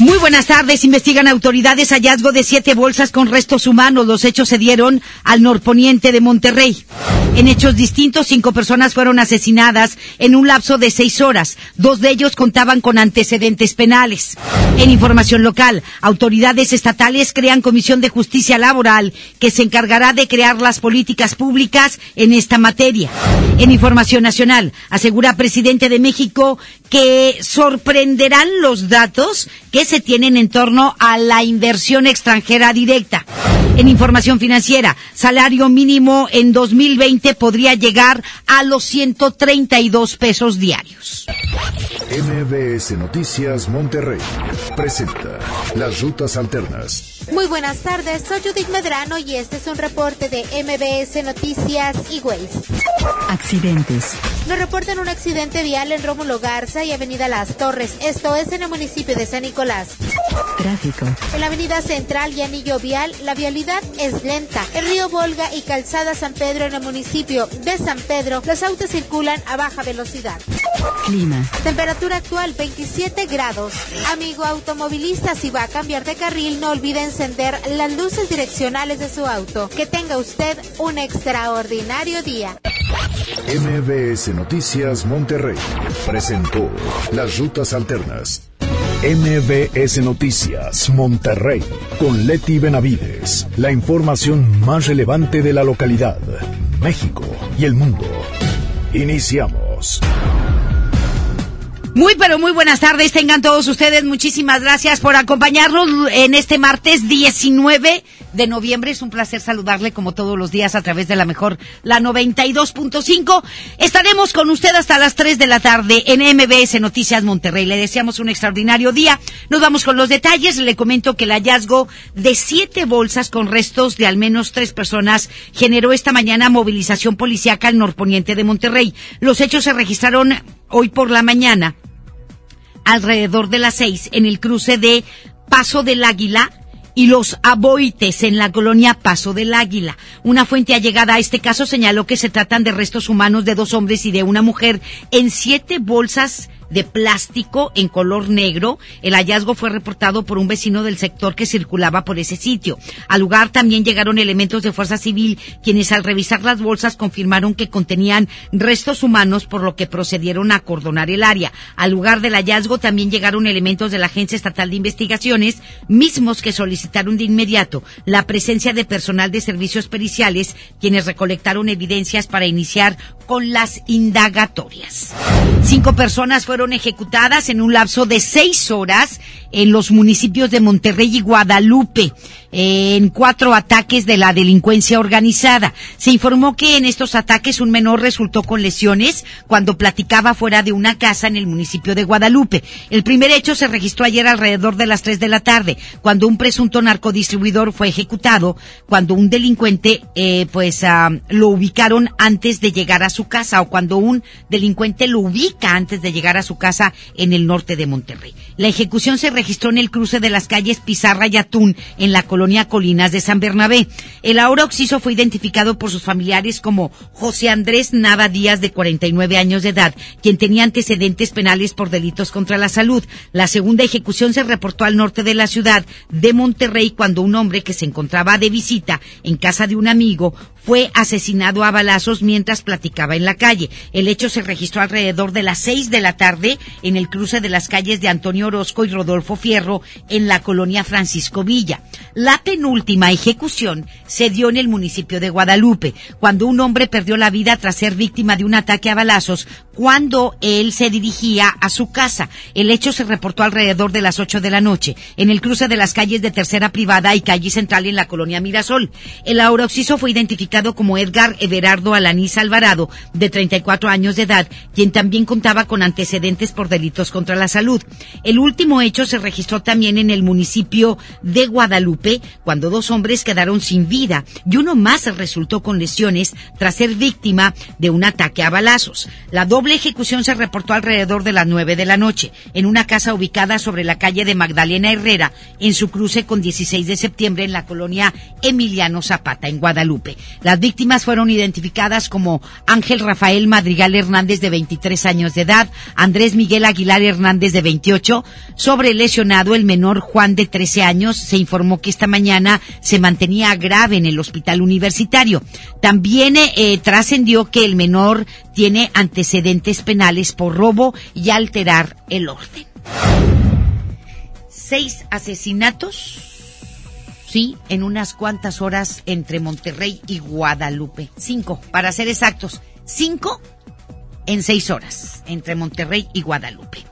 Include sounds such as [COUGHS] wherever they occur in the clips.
Muy buenas tardes. Investigan autoridades hallazgo de siete bolsas con restos humanos. Los hechos se dieron al norponiente de Monterrey. En hechos distintos, cinco personas fueron asesinadas en un lapso de seis horas. Dos de ellos contaban con antecedentes penales. En información local, autoridades estatales crean comisión de justicia laboral que se encargará de crear las políticas públicas en esta materia. En información nacional, asegura presidente de México que sorprenderán los datos que se tienen en torno a la inversión extranjera directa. En información financiera, salario mínimo en 2020 podría llegar a los 132 pesos diarios. MBS Noticias Monterrey presenta las rutas alternas. Muy buenas tardes, soy Judith Medrano y este es un reporte de MBS Noticias y Waze. Accidentes. Nos reportan un accidente vial en Rómulo Garza y Avenida Las Torres, esto es en el municipio de San Nicolás. Tráfico. En la Avenida Central y Anillo Vial, la vialidad es lenta. En Río Volga y Calzada San Pedro en el municipio de San Pedro, los autos circulan a baja velocidad. Clima. Temperatura actual 27 grados. Amigo automovilista, si va a cambiar de carril, no olvide encender las luces direccionales de su auto. Que tenga usted un extraordinario día. MBS Noticias Monterrey presentó las rutas alternas. MBS Noticias Monterrey con Leti Benavides. La información más relevante de la localidad, México y el mundo. Iniciamos. Muy pero muy buenas tardes, tengan todos ustedes. Muchísimas gracias por acompañarnos en este martes 19 de noviembre. Es un placer saludarle como todos los días a través de la mejor, la 92.5. Estaremos con usted hasta las 3 de la tarde en MBS Noticias Monterrey. Le deseamos un extraordinario día. Nos vamos con los detalles. Le comento que el hallazgo de siete bolsas con restos de al menos tres personas generó esta mañana movilización policiaca al norponiente de Monterrey. Los hechos se registraron hoy por la mañana alrededor de las seis en el cruce de Paso del Águila y los aboites en la colonia Paso del Águila. Una fuente allegada a este caso señaló que se tratan de restos humanos de dos hombres y de una mujer en siete bolsas de plástico en color negro. El hallazgo fue reportado por un vecino del sector que circulaba por ese sitio. Al lugar también llegaron elementos de fuerza civil, quienes al revisar las bolsas confirmaron que contenían restos humanos, por lo que procedieron a acordonar el área. Al lugar del hallazgo también llegaron elementos de la Agencia Estatal de Investigaciones, mismos que solicitaron de inmediato la presencia de personal de servicios periciales, quienes recolectaron evidencias para iniciar con las indagatorias. Cinco personas fueron ejecutadas en un lapso de seis horas en los municipios de Monterrey y Guadalupe en cuatro ataques de la delincuencia organizada. Se informó que en estos ataques un menor resultó con lesiones cuando platicaba fuera de una casa en el municipio de Guadalupe. El primer hecho se registró ayer alrededor de las tres de la tarde, cuando un presunto narcodistribuidor fue ejecutado, cuando un delincuente, eh, pues, ah, lo ubicaron antes de llegar a su casa o cuando un delincuente lo ubica antes de llegar a su casa en el norte de Monterrey. La ejecución se registró en el cruce de las calles Pizarra y Atún, en la colonia Colinas de San Bernabé. El ahora occiso fue identificado por sus familiares como José Andrés Nava Díaz, de 49 años de edad, quien tenía antecedentes penales por delitos contra la salud. La segunda ejecución se reportó al norte de la ciudad de Monterrey cuando un hombre que se encontraba de visita en casa de un amigo fue asesinado a balazos mientras platicaba en la calle. El hecho se registró alrededor de las seis de la tarde en el cruce de las calles de Antonio Orozco y Rodolfo Fierro en la colonia Francisco Villa. La penúltima ejecución se dio en el municipio de Guadalupe, cuando un hombre perdió la vida tras ser víctima de un ataque a balazos cuando él se dirigía a su casa. El hecho se reportó alrededor de las ocho de la noche en el cruce de las calles de Tercera Privada y Calle Central en la colonia Mirasol. El auroxiso fue identificado como Edgar Everardo Alanís Alvarado, de 34 años de edad, quien también contaba con antecedentes por delitos contra la salud. El último hecho se registró también en el municipio de Guadalupe, cuando dos hombres quedaron sin vida y uno más resultó con lesiones tras ser víctima de un ataque a balazos. La doble ejecución se reportó alrededor de las nueve de la noche, en una casa ubicada sobre la calle de Magdalena Herrera, en su cruce con 16 de septiembre en la colonia Emiliano Zapata, en Guadalupe. Las víctimas fueron identificadas como Ángel Rafael Madrigal Hernández, de 23 años de edad, Andrés Miguel Aguilar Hernández, de 28. Sobre el lesionado, el menor Juan, de 13 años, se informó que esta mañana se mantenía grave en el hospital universitario. También eh, trascendió que el menor tiene antecedentes penales por robo y alterar el orden. Seis asesinatos sí, en unas cuantas horas entre Monterrey y Guadalupe. Cinco, para ser exactos, cinco en seis horas entre Monterrey y Guadalupe.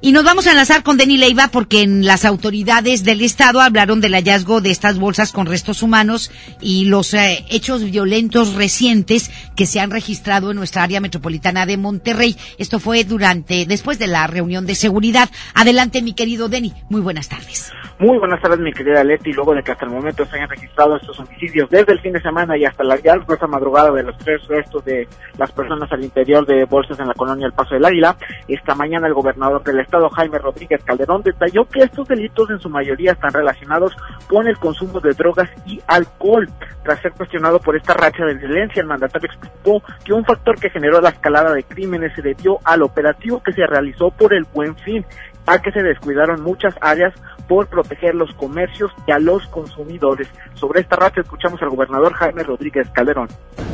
Y nos vamos a enlazar con Denny Leiva porque en las autoridades del Estado hablaron del hallazgo de estas bolsas con restos humanos y los eh, hechos violentos recientes que se han registrado en nuestra área metropolitana de Monterrey. Esto fue durante, después de la reunión de seguridad. Adelante, mi querido Denny. Muy buenas tardes. Muy buenas tardes, mi querida Leti. Luego de que hasta el momento se hayan registrado estos homicidios desde el fin de semana y hasta la ya madrugada de los tres restos de las personas al interior de bolsas en la colonia El Paso del Águila, esta mañana el gobernador del Estado, Jaime Rodríguez Calderón, detalló que estos delitos en su mayoría están relacionados con el consumo de drogas y alcohol. Tras ser cuestionado por esta racha de violencia, el mandatario explicó que un factor que generó la escalada de crímenes se debió al operativo que se realizó por el buen fin, a que se descuidaron muchas áreas por proteger los comercios y a los consumidores. Sobre esta racha escuchamos al gobernador Jaime Rodríguez Calderón.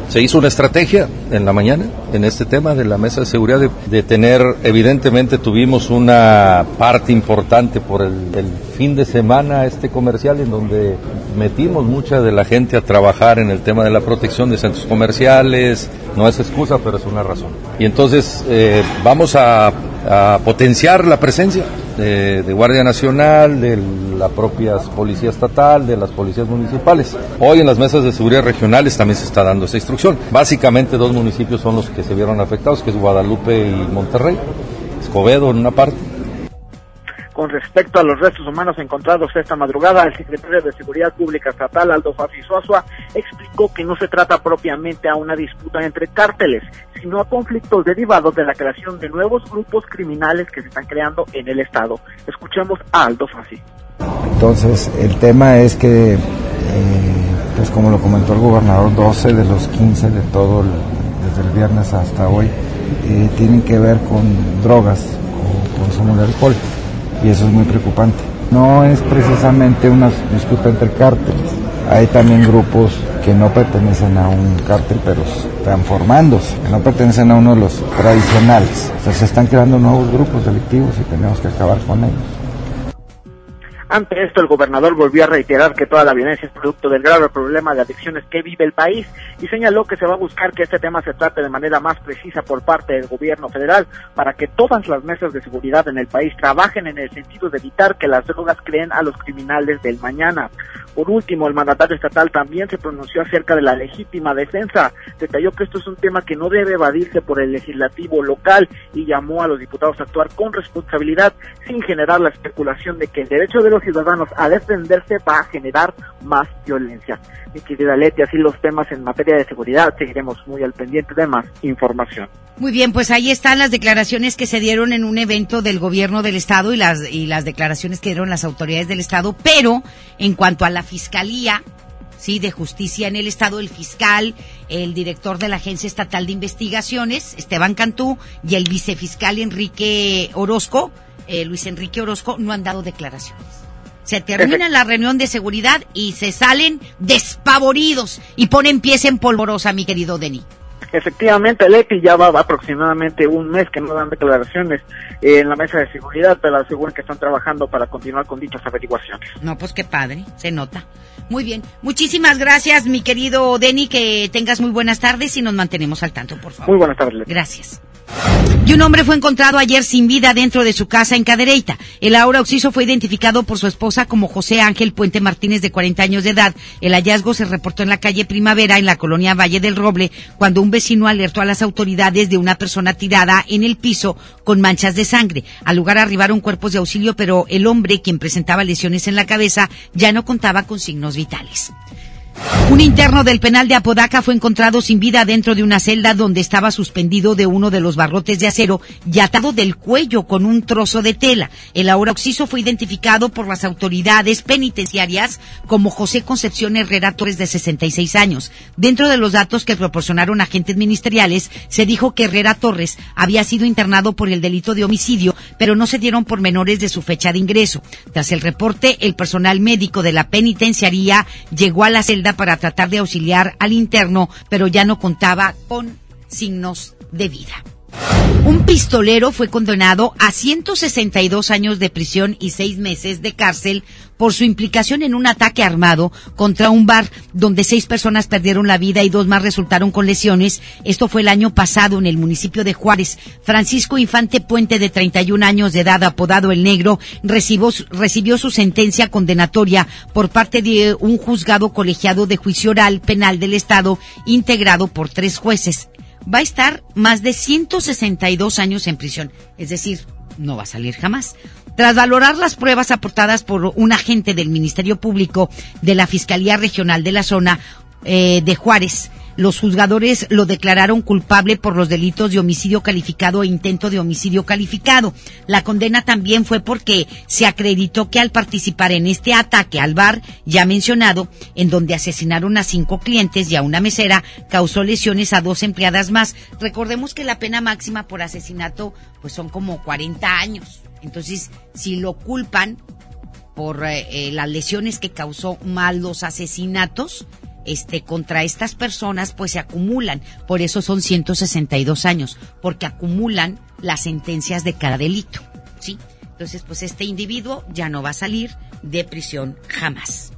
Se hizo una estrategia en la mañana en este tema de la mesa de seguridad de, tener, evidentemente tuvimos una parte importante por el, el, fin de semana este comercial en donde metimos mucha de la gente a trabajar en el tema de la protección de centros comerciales, no es excusa, pero es una razón. Y entonces eh, vamos a, a potenciar la presencia de, Guardia Nacional, de la propia Policía Estatal, de las policías municipales. Hoy en las mesas de seguridad regionales también se está dando esa instrucción. Básicamente dos municipios son los que se vieron afectados, que es Guadalupe y Monterrey. Escobedo en una parte con respecto a los restos humanos encontrados esta madrugada, el secretario de Seguridad Pública Estatal, Aldo Suazua, explicó que no se trata propiamente a una disputa entre cárteles, sino a conflictos derivados de la creación de nuevos grupos criminales que se están creando en el Estado. Escuchemos a Aldo Fafi. Entonces, el tema es que, eh, pues como lo comentó el gobernador, 12 de los 15 de todo, desde el viernes hasta hoy, eh, tienen que ver con drogas o consumo de alcohol y eso es muy preocupante. No es precisamente una disputa entre cárteles, hay también grupos que no pertenecen a un cártel, pero están formándose, que no pertenecen a uno de los tradicionales. O sea, se están creando nuevos grupos delictivos y tenemos que acabar con ellos. Ante esto, el gobernador volvió a reiterar que toda la violencia es producto del grave problema de adicciones que vive el país y señaló que se va a buscar que este tema se trate de manera más precisa por parte del gobierno federal para que todas las mesas de seguridad en el país trabajen en el sentido de evitar que las drogas creen a los criminales del mañana. Por último, el mandatario estatal también se pronunció acerca de la legítima defensa. Detalló que esto es un tema que no debe evadirse por el legislativo local y llamó a los diputados a actuar con responsabilidad sin generar la especulación de que el derecho de los ciudadanos a defenderse va a generar más violencia. Mi querida Leti, así los temas en materia de seguridad, seguiremos muy al pendiente de más información. Muy bien, pues ahí están las declaraciones que se dieron en un evento del gobierno del estado y las y las declaraciones que dieron las autoridades del estado, pero en cuanto a la fiscalía, sí, de justicia en el estado, el fiscal, el director de la Agencia Estatal de Investigaciones, Esteban Cantú, y el vicefiscal Enrique Orozco, eh, Luis Enrique Orozco, no han dado declaraciones. Se termina la reunión de seguridad y se salen despavoridos y ponen pies en polvorosa, mi querido Denny. Efectivamente, Leti ya va, aproximadamente un mes que no dan declaraciones en la mesa de seguridad, pero aseguran que están trabajando para continuar con dichas averiguaciones. No, pues qué padre, se nota. Muy bien, muchísimas gracias, mi querido Denny, que tengas muy buenas tardes y nos mantenemos al tanto, por favor. Muy buenas tardes. Leti. Gracias. Y un hombre fue encontrado ayer sin vida dentro de su casa en Cadereyta. El ahora occiso fue identificado por su esposa como José Ángel Puente Martínez, de 40 años de edad. El hallazgo se reportó en la calle Primavera, en la colonia Valle del Roble, cuando un vecino alertó a las autoridades de una persona tirada en el piso con manchas de sangre. Al lugar arribaron cuerpos de auxilio, pero el hombre, quien presentaba lesiones en la cabeza, ya no contaba con signos vitales. Un interno del penal de Apodaca fue encontrado sin vida dentro de una celda donde estaba suspendido de uno de los barrotes de acero y atado del cuello con un trozo de tela. El ahora occiso fue identificado por las autoridades penitenciarias como José Concepción Herrera Torres de 66 años. Dentro de los datos que proporcionaron agentes ministeriales, se dijo que Herrera Torres había sido internado por el delito de homicidio, pero no se dieron pormenores de su fecha de ingreso. Tras el reporte, el personal médico de la penitenciaría llegó a la celda para tratar de auxiliar al interno, pero ya no contaba con signos de vida. Un pistolero fue condenado a 162 años de prisión y seis meses de cárcel por su implicación en un ataque armado contra un bar donde seis personas perdieron la vida y dos más resultaron con lesiones. Esto fue el año pasado en el municipio de Juárez. Francisco Infante Puente, de 31 años de edad, apodado El Negro, recibió, recibió su sentencia condenatoria por parte de un juzgado colegiado de juicio oral penal del Estado integrado por tres jueces va a estar más de 162 años en prisión. Es decir, no va a salir jamás. Tras valorar las pruebas aportadas por un agente del Ministerio Público de la Fiscalía Regional de la zona eh, de Juárez, los juzgadores lo declararon culpable por los delitos de homicidio calificado e intento de homicidio calificado. La condena también fue porque se acreditó que al participar en este ataque al bar ya mencionado, en donde asesinaron a cinco clientes y a una mesera, causó lesiones a dos empleadas más. Recordemos que la pena máxima por asesinato pues son como 40 años. Entonces, si lo culpan por eh, eh, las lesiones que causó mal los asesinatos, este, contra estas personas, pues se acumulan. Por eso son 162 años, porque acumulan las sentencias de cada delito. ¿Sí? Entonces, pues este individuo ya no va a salir de prisión jamás.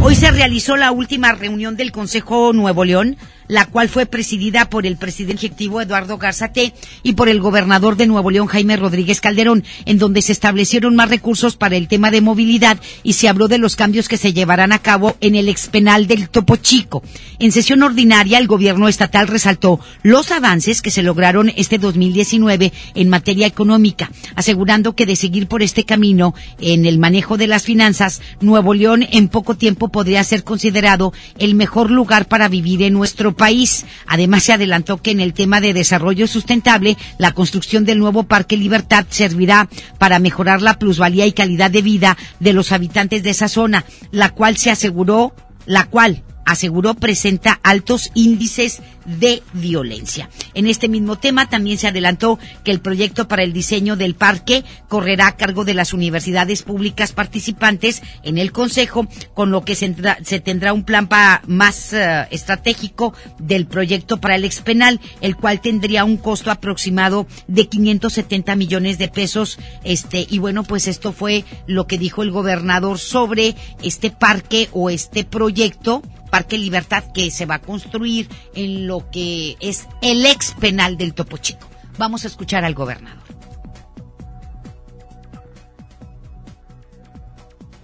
Hoy se realizó la última reunión del Consejo Nuevo León, la cual fue presidida por el presidente ejecutivo Eduardo Garzate y por el gobernador de Nuevo León Jaime Rodríguez Calderón, en donde se establecieron más recursos para el tema de movilidad y se habló de los cambios que se llevarán a cabo en el expenal del Topo Chico. En sesión ordinaria, el gobierno estatal resaltó los avances que se lograron este 2019 en materia económica, asegurando que de seguir por este camino en el manejo de las finanzas, Nuevo León en poco tiempo podría ser considerado el mejor lugar para vivir en nuestro país. Además, se adelantó que en el tema de desarrollo sustentable, la construcción del nuevo Parque Libertad servirá para mejorar la plusvalía y calidad de vida de los habitantes de esa zona, la cual se aseguró, la cual aseguró presenta altos índices de violencia. En este mismo tema también se adelantó que el proyecto para el diseño del parque correrá a cargo de las universidades públicas participantes en el Consejo, con lo que se, tendrá un plan pa, más uh, estratégico del proyecto para el expenal, el cual tendría un costo aproximado de 570 millones de pesos. Este, y bueno, pues esto fue lo que dijo el gobernador sobre este parque o este proyecto Parque Libertad que se va a construir en lo que es el ex penal del Topo Chico. Vamos a escuchar al gobernador.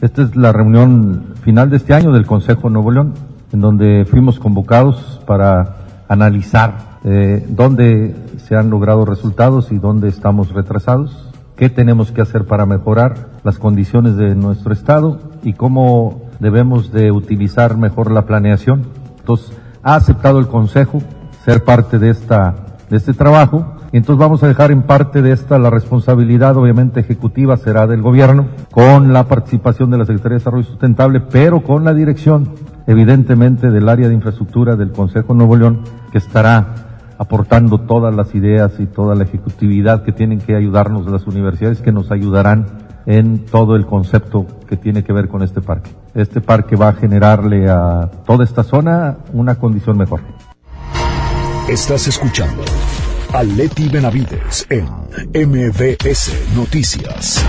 Esta es la reunión final de este año del Consejo Nuevo León, en donde fuimos convocados para analizar eh, dónde se han logrado resultados y dónde estamos retrasados, qué tenemos que hacer para mejorar las condiciones de nuestro Estado y cómo debemos de utilizar mejor la planeación. Entonces, ha aceptado el Consejo ser parte de esta, de este trabajo. Entonces vamos a dejar en parte de esta la responsabilidad, obviamente ejecutiva, será del gobierno, con la participación de la Secretaría de Desarrollo Sustentable, pero con la dirección, evidentemente, del área de infraestructura del Consejo Nuevo León, que estará aportando todas las ideas y toda la ejecutividad que tienen que ayudarnos las universidades, que nos ayudarán en todo el concepto que tiene que ver con este parque. Este parque va a generarle a toda esta zona una condición mejor. Estás escuchando a Leti Benavides en MBS Noticias.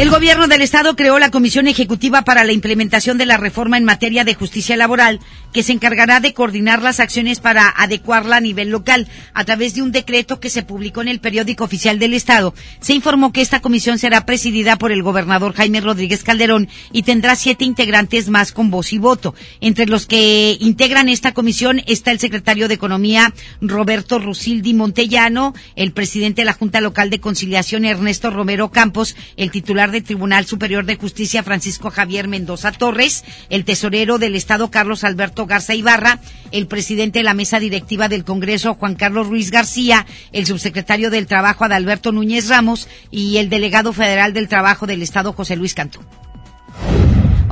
El gobierno del estado creó la Comisión Ejecutiva para la implementación de la reforma en materia de justicia laboral, que se encargará de coordinar las acciones para adecuarla a nivel local. A través de un decreto que se publicó en el periódico oficial del estado, se informó que esta comisión será presidida por el gobernador Jaime Rodríguez Calderón y tendrá siete integrantes más con voz y voto. Entre los que integran esta comisión está el secretario de Economía Roberto Rusildi Montellano, el presidente de la Junta Local de Conciliación Ernesto Romero Campos, el titular del Tribunal Superior de Justicia Francisco Javier Mendoza Torres, el tesorero del Estado Carlos Alberto Garza Ibarra, el presidente de la mesa directiva del Congreso Juan Carlos Ruiz García, el subsecretario del Trabajo Adalberto Núñez Ramos y el delegado federal del Trabajo del Estado José Luis Cantú.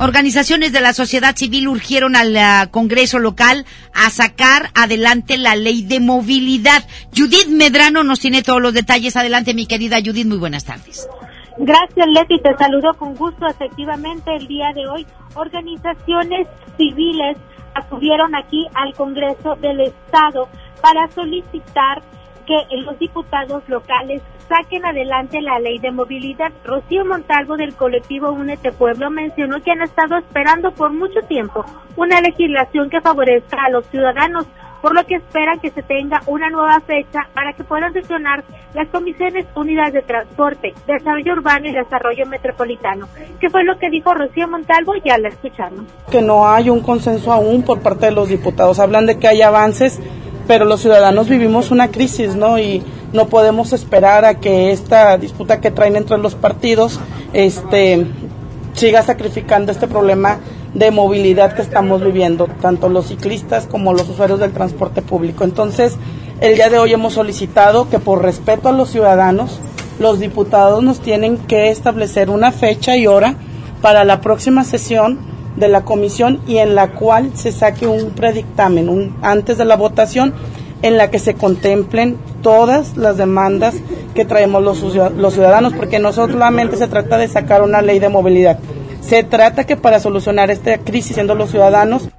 Organizaciones de la sociedad civil urgieron al uh, Congreso local a sacar adelante la ley de movilidad. Judith Medrano nos tiene todos los detalles. Adelante, mi querida Judith, muy buenas tardes. Gracias, Leti. Te saludo con gusto. Efectivamente, el día de hoy, organizaciones civiles acudieron aquí al Congreso del Estado para solicitar que los diputados locales saquen adelante la ley de movilidad. Rocío Montalvo del colectivo Únete Pueblo mencionó que han estado esperando por mucho tiempo una legislación que favorezca a los ciudadanos por lo que esperan que se tenga una nueva fecha para que puedan sesionar las comisiones unidas de transporte, desarrollo urbano y desarrollo metropolitano. ¿Qué fue lo que dijo Rocío Montalvo? Ya la escuchamos. Que no hay un consenso aún por parte de los diputados. Hablan de que hay avances, pero los ciudadanos vivimos una crisis, ¿no? Y no podemos esperar a que esta disputa que traen entre los partidos este siga sacrificando este problema de movilidad que estamos viviendo, tanto los ciclistas como los usuarios del transporte público. Entonces, el día de hoy hemos solicitado que por respeto a los ciudadanos, los diputados nos tienen que establecer una fecha y hora para la próxima sesión de la comisión y en la cual se saque un predictamen un, antes de la votación en la que se contemplen todas las demandas que traemos los, los ciudadanos, porque no solamente se trata de sacar una ley de movilidad, se trata que para solucionar esta crisis siendo los ciudadanos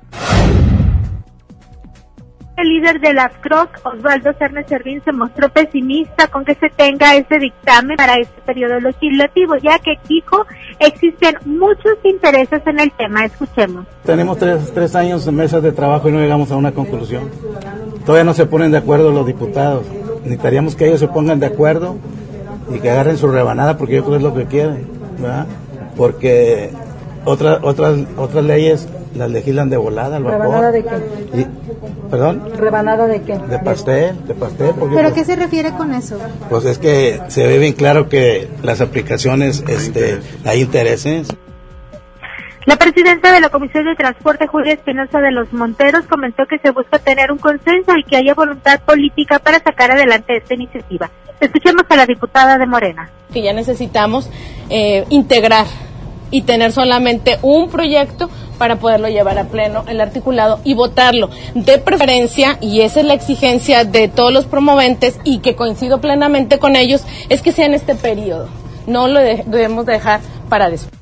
el líder de las CROC, Osvaldo Cernes Servín, se mostró pesimista con que se tenga ese dictamen para este periodo legislativo, ya que dijo existen muchos intereses en el tema. Escuchemos. Tenemos tres, tres años en mesas de trabajo y no llegamos a una conclusión. Todavía no se ponen de acuerdo los diputados. Necesitaríamos que ellos se pongan de acuerdo y que agarren su rebanada porque yo creo que es lo que quieren, ¿verdad? Porque otras otras otras leyes las legislan de volada al vapor. ¿Rebanada de qué? ¿Perdón? ¿Rebanada de qué? De pastel, de pastel. Porque, ¿Pero qué se refiere con eso? Pues es que se ve bien claro que las aplicaciones, este, hay intereses. La presidenta de la Comisión de Transporte, Julia Espinosa de los Monteros, comentó que se busca tener un consenso y que haya voluntad política para sacar adelante esta iniciativa. Escuchemos a la diputada de Morena. Que ya necesitamos eh, integrar y tener solamente un proyecto para poderlo llevar a pleno el articulado y votarlo. De preferencia, y esa es la exigencia de todos los promoventes y que coincido plenamente con ellos, es que sea en este periodo. No lo debemos dejar para después.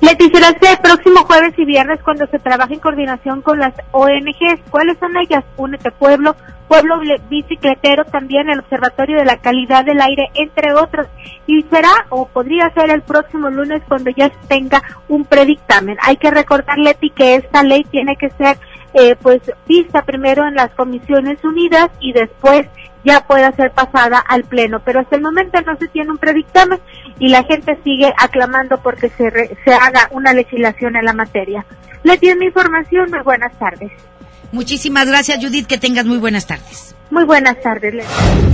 Leticia, el próximo jueves y viernes cuando se trabaja en coordinación con las ONGs. ¿Cuáles son ellas? Únete Pueblo, Pueblo Bicicletero, también el Observatorio de la Calidad del Aire, entre otros. Y será o podría ser el próximo lunes cuando ya tenga un predictamen. Hay que recordar, Leti, que esta ley tiene que ser eh, pues vista primero en las Comisiones Unidas y después ya pueda ser pasada al Pleno. Pero hasta el momento no se tiene un predictamen y la gente sigue aclamando porque se, se haga una legislación en la materia. Le tiene mi información. Muy buenas tardes. Muchísimas gracias, Judith. Que tengas muy buenas tardes. Muy buenas tardes.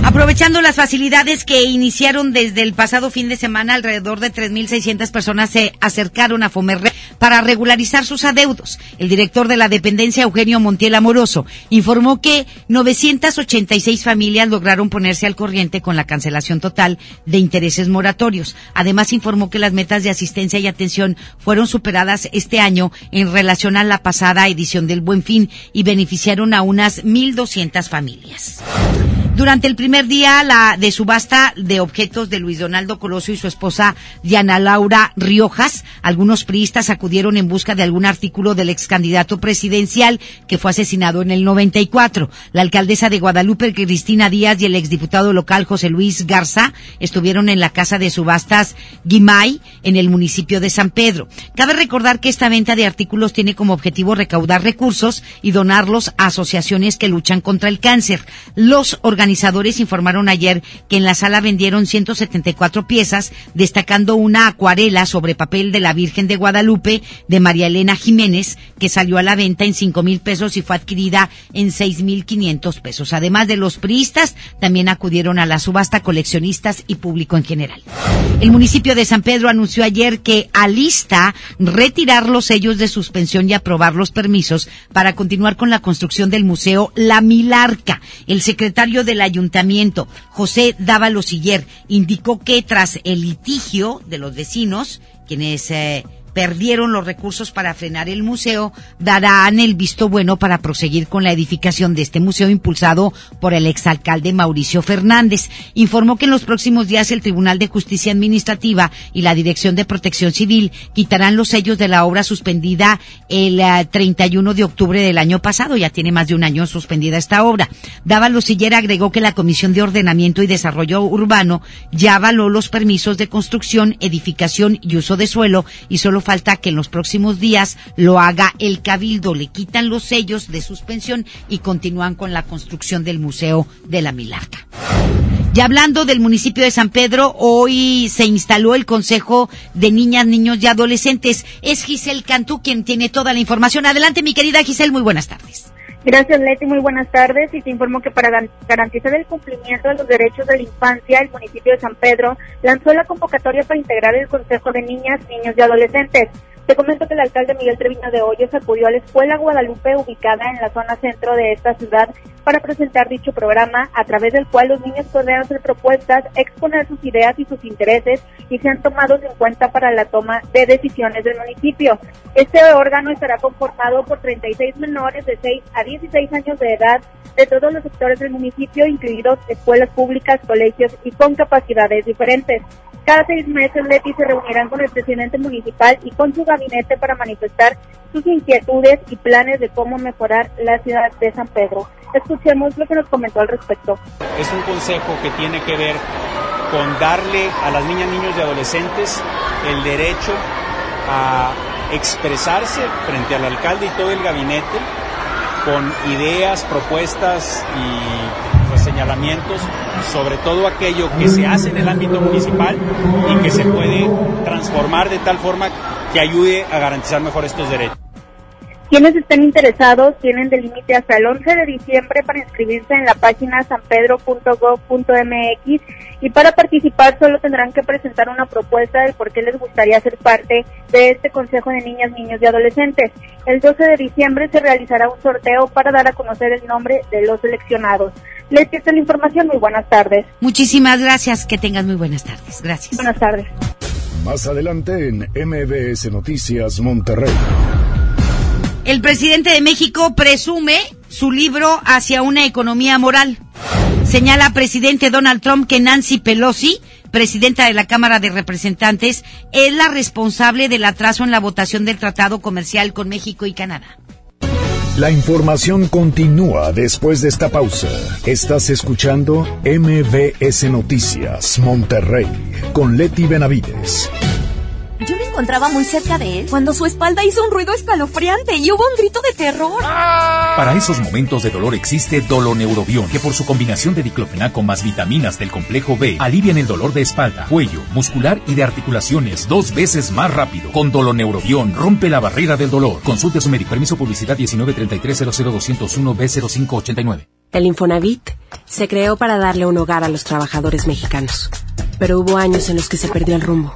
Aprovechando las facilidades que iniciaron desde el pasado fin de semana, alrededor de 3.600 personas se acercaron a Fomerre para regularizar sus adeudos. El director de la dependencia, Eugenio Montiel Amoroso, informó que 986 familias lograron ponerse al corriente con la cancelación total de intereses moratorios. Además, informó que las metas de asistencia y atención fueron superadas este año en relación a la pasada edición del Buen Fin y beneficiaron a unas 1.200 familias. Podcast. Durante el primer día la de subasta de objetos de Luis Donaldo Colosio y su esposa Diana Laura Riojas, algunos priistas acudieron en busca de algún artículo del ex candidato presidencial que fue asesinado en el 94. La alcaldesa de Guadalupe, Cristina Díaz, y el exdiputado local José Luis Garza estuvieron en la casa de subastas Guimay en el municipio de San Pedro. Cabe recordar que esta venta de artículos tiene como objetivo recaudar recursos y donarlos a asociaciones que luchan contra el cáncer. Los organizadores informaron ayer que en la sala vendieron 174 piezas, destacando una acuarela sobre papel de la Virgen de Guadalupe de María Elena Jiménez, que salió a la venta en cinco mil pesos y fue adquirida en seis mil quinientos pesos. Además de los priistas, también acudieron a la subasta coleccionistas y público en general. El municipio de San Pedro anunció ayer que alista retirar los sellos de suspensión y aprobar los permisos para continuar con la construcción del Museo La Milarca. El secretario del ayuntamiento, José Dávalo Siller, indicó que tras el litigio de los vecinos, quienes eh, perdieron los recursos para frenar el museo, darán el visto bueno para proseguir con la edificación de este museo impulsado por el exalcalde Mauricio Fernández. Informó que en los próximos días el Tribunal de Justicia Administrativa y la Dirección de Protección Civil quitarán los sellos de la obra suspendida el 31 de octubre del año pasado. Ya tiene más de un año suspendida esta obra. Dávalo Sillera agregó que la Comisión de Ordenamiento y Desarrollo Urbano ya avaló los permisos de construcción, edificación y uso de suelo y solo falta que en los próximos días lo haga el Cabildo. Le quitan los sellos de suspensión y continúan con la construcción del Museo de la Milarca. Y hablando del municipio de San Pedro, hoy se instaló el Consejo de Niñas, Niños y Adolescentes. Es Giselle Cantú quien tiene toda la información. Adelante, mi querida Giselle, muy buenas tardes. Gracias, Leti. Muy buenas tardes. Y te informo que para garantizar el cumplimiento de los derechos de la infancia, el municipio de San Pedro lanzó la convocatoria para integrar el Consejo de Niñas, Niños y Adolescentes. Te comento que el alcalde Miguel Treviño de Hoyos acudió a la Escuela Guadalupe ubicada en la zona centro de esta ciudad para presentar dicho programa a través del cual los niños podrán hacer propuestas, exponer sus ideas y sus intereses y sean tomados en cuenta para la toma de decisiones del municipio. Este órgano estará conformado por 36 menores de 6 a 16 años de edad de todos los sectores del municipio, incluidos escuelas públicas, colegios y con capacidades diferentes. Cada seis meses, Leti se reunirán con el presidente municipal y con su gabinete para manifestar sus inquietudes y planes de cómo mejorar la ciudad de San Pedro. Escuchemos lo que nos comentó al respecto. Es un consejo que tiene que ver con darle a las niñas, niños y adolescentes el derecho a expresarse frente al alcalde y todo el gabinete con ideas, propuestas y señalamientos sobre todo aquello que se hace en el ámbito municipal y que se puede transformar de tal forma que ayude a garantizar mejor estos derechos. Quienes estén interesados tienen de límite hasta el 11 de diciembre para inscribirse en la página sanpedro.gov.mx y para participar solo tendrán que presentar una propuesta de por qué les gustaría ser parte de este Consejo de Niñas, Niños y Adolescentes. El 12 de diciembre se realizará un sorteo para dar a conocer el nombre de los seleccionados. Les esta la información. Muy buenas tardes. Muchísimas gracias. Que tengas muy buenas tardes. Gracias. Buenas tardes. Más adelante en MBS Noticias Monterrey. El presidente de México presume su libro hacia una economía moral. Señala presidente Donald Trump que Nancy Pelosi, presidenta de la Cámara de Representantes, es la responsable del atraso en la votación del tratado comercial con México y Canadá. La información continúa después de esta pausa. Estás escuchando MBS Noticias Monterrey con Leti Benavides. Yo me encontraba muy cerca de él cuando su espalda hizo un ruido escalofriante y hubo un grito de terror. Para esos momentos de dolor existe Doloneurobion, que por su combinación de diclofenaco más vitaminas del complejo B alivian el dolor de espalda, cuello, muscular y de articulaciones dos veces más rápido. Con Doloneurobion rompe la barrera del dolor. Consulte a su médico. Permiso publicidad 1933-00201-B0589. El Infonavit se creó para darle un hogar a los trabajadores mexicanos. Pero hubo años en los que se perdió el rumbo.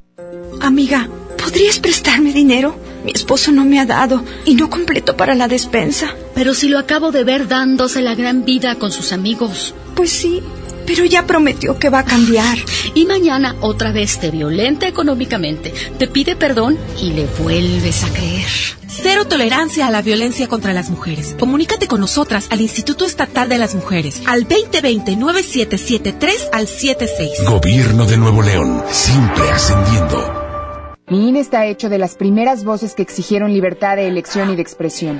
Amiga, ¿podrías prestarme dinero? Mi esposo no me ha dado y no completo para la despensa. Pero si lo acabo de ver dándose la gran vida con sus amigos. Pues sí, pero ya prometió que va a cambiar. Y mañana otra vez te violenta económicamente, te pide perdón y le vuelves a creer. Cero tolerancia a la violencia contra las mujeres. Comunícate con nosotras al Instituto Estatal de las Mujeres al 2020-9773 al 76. Gobierno de Nuevo León, siempre ascendiendo. Mi INE está hecho de las primeras voces que exigieron libertad de elección y de expresión.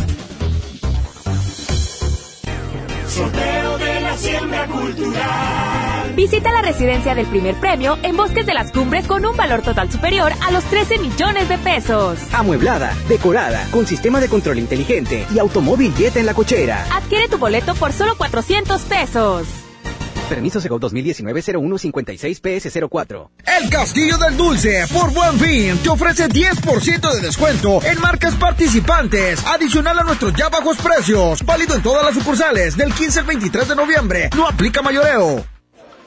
Visita la residencia del primer premio en Bosques de las Cumbres con un valor total superior a los 13 millones de pesos. Amueblada, decorada, con sistema de control inteligente y automóvil jet en la cochera. Adquiere tu boleto por solo 400 pesos. Permiso Segov 2019-0156-PS04. El Castillo del Dulce, por Buen Fin, te ofrece 10% de descuento en marcas participantes, adicional a nuestros ya bajos precios, válido en todas las sucursales del 15 al 23 de noviembre. No aplica mayoreo.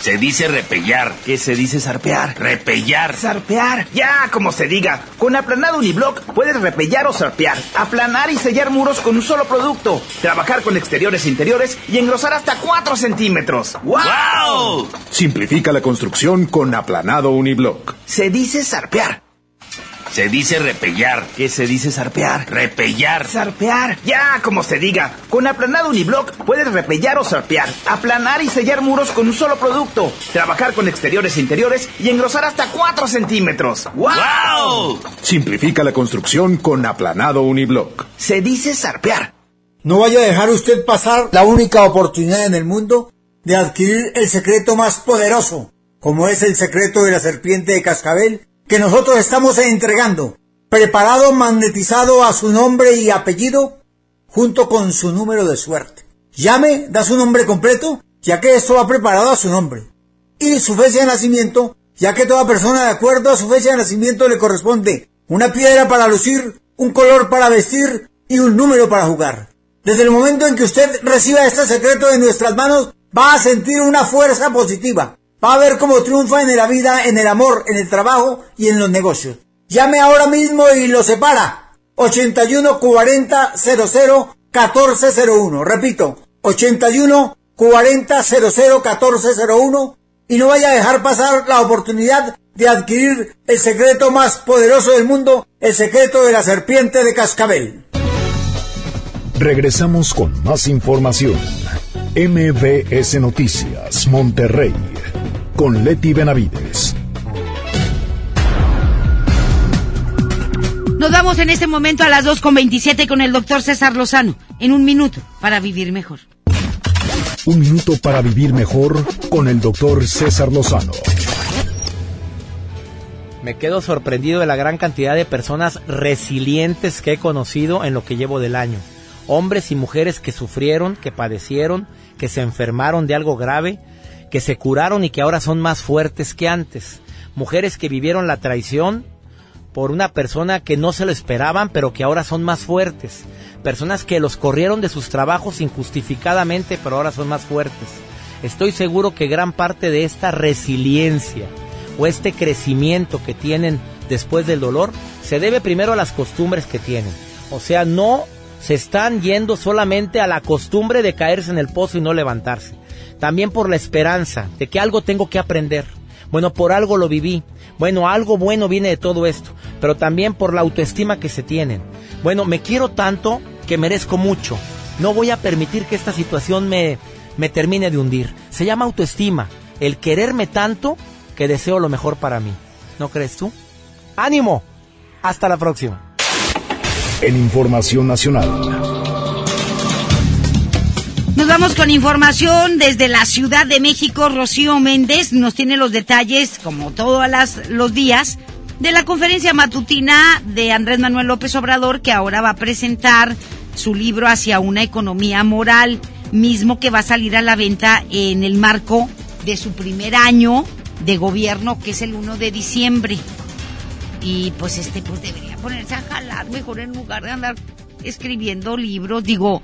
Se dice repellar. ¿Qué se dice zarpear? Repellar. Zarpear. Ya, como se diga. Con aplanado uniblock puedes repellar o zarpear. Aplanar y sellar muros con un solo producto. Trabajar con exteriores e interiores y engrosar hasta 4 centímetros. ¡Wow! Simplifica la construcción con aplanado uniblock. Se dice zarpear. Se dice repellar. ¿Qué se dice zarpear? Repellar. Zarpear. Ya, como se diga. Con aplanado uniblock puedes repellar o zarpear. Aplanar y sellar muros con un solo producto. Trabajar con exteriores e interiores y engrosar hasta 4 centímetros. ¡Wow! Simplifica la construcción con aplanado uniblock. Se dice zarpear. No vaya a dejar usted pasar la única oportunidad en el mundo de adquirir el secreto más poderoso, como es el secreto de la serpiente de cascabel que nosotros estamos entregando, preparado, magnetizado a su nombre y apellido, junto con su número de suerte. Llame, da su nombre completo, ya que esto va preparado a su nombre. Y su fecha de nacimiento, ya que toda persona de acuerdo a su fecha de nacimiento le corresponde una piedra para lucir, un color para vestir y un número para jugar. Desde el momento en que usted reciba este secreto de nuestras manos, va a sentir una fuerza positiva, Va a ver cómo triunfa en la vida, en el amor, en el trabajo y en los negocios. Llame ahora mismo y lo separa. 81 40 00 1401. Repito, 81 40 00 1401. Y no vaya a dejar pasar la oportunidad de adquirir el secreto más poderoso del mundo, el secreto de la serpiente de cascabel. Regresamos con más información. MBS Noticias, Monterrey con Leti Benavides. Nos vamos en este momento a las 2.27 con el doctor César Lozano, en un minuto, para vivir mejor. Un minuto para vivir mejor con el doctor César Lozano. Me quedo sorprendido de la gran cantidad de personas resilientes que he conocido en lo que llevo del año. Hombres y mujeres que sufrieron, que padecieron, que se enfermaron de algo grave, que se curaron y que ahora son más fuertes que antes. Mujeres que vivieron la traición por una persona que no se lo esperaban, pero que ahora son más fuertes. Personas que los corrieron de sus trabajos injustificadamente, pero ahora son más fuertes. Estoy seguro que gran parte de esta resiliencia o este crecimiento que tienen después del dolor se debe primero a las costumbres que tienen. O sea, no se están yendo solamente a la costumbre de caerse en el pozo y no levantarse. También por la esperanza de que algo tengo que aprender. Bueno, por algo lo viví. Bueno, algo bueno viene de todo esto. Pero también por la autoestima que se tienen. Bueno, me quiero tanto que merezco mucho. No voy a permitir que esta situación me, me termine de hundir. Se llama autoestima. El quererme tanto que deseo lo mejor para mí. ¿No crees tú? ¡Ánimo! Hasta la próxima. En Información Nacional. Nos vamos con información desde la Ciudad de México. Rocío Méndez nos tiene los detalles, como todos los días, de la conferencia matutina de Andrés Manuel López Obrador, que ahora va a presentar su libro Hacia una economía moral, mismo que va a salir a la venta en el marco de su primer año de gobierno, que es el 1 de diciembre. Y pues este pues debería ponerse a jalar mejor en lugar de andar escribiendo libros, digo,